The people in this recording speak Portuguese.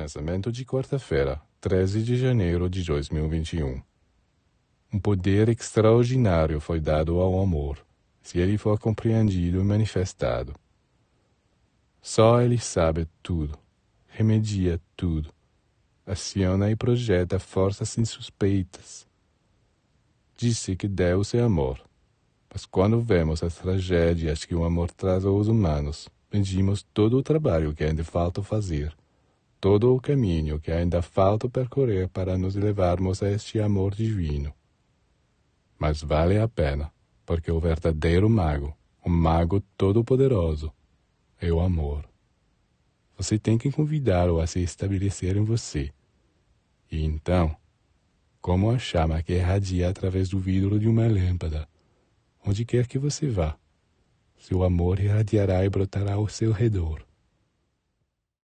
Pensamento de quarta-feira, 13 de janeiro de 2021. Um poder extraordinário foi dado ao amor, se ele for compreendido e manifestado. Só ele sabe tudo, remedia tudo, aciona e projeta forças insuspeitas. Disse que Deus é amor, mas quando vemos as tragédias que o amor traz aos humanos, pedimos todo o trabalho que ainda falta fazer, todo o caminho que ainda falta percorrer para nos levarmos a este amor divino. Mas vale a pena, porque o verdadeiro mago, o mago todo-poderoso, é o amor. Você tem que convidá-lo a se estabelecer em você. E então, como a chama que irradia através do vidro de uma lâmpada, onde quer que você vá, seu amor irradiará e brotará ao seu redor.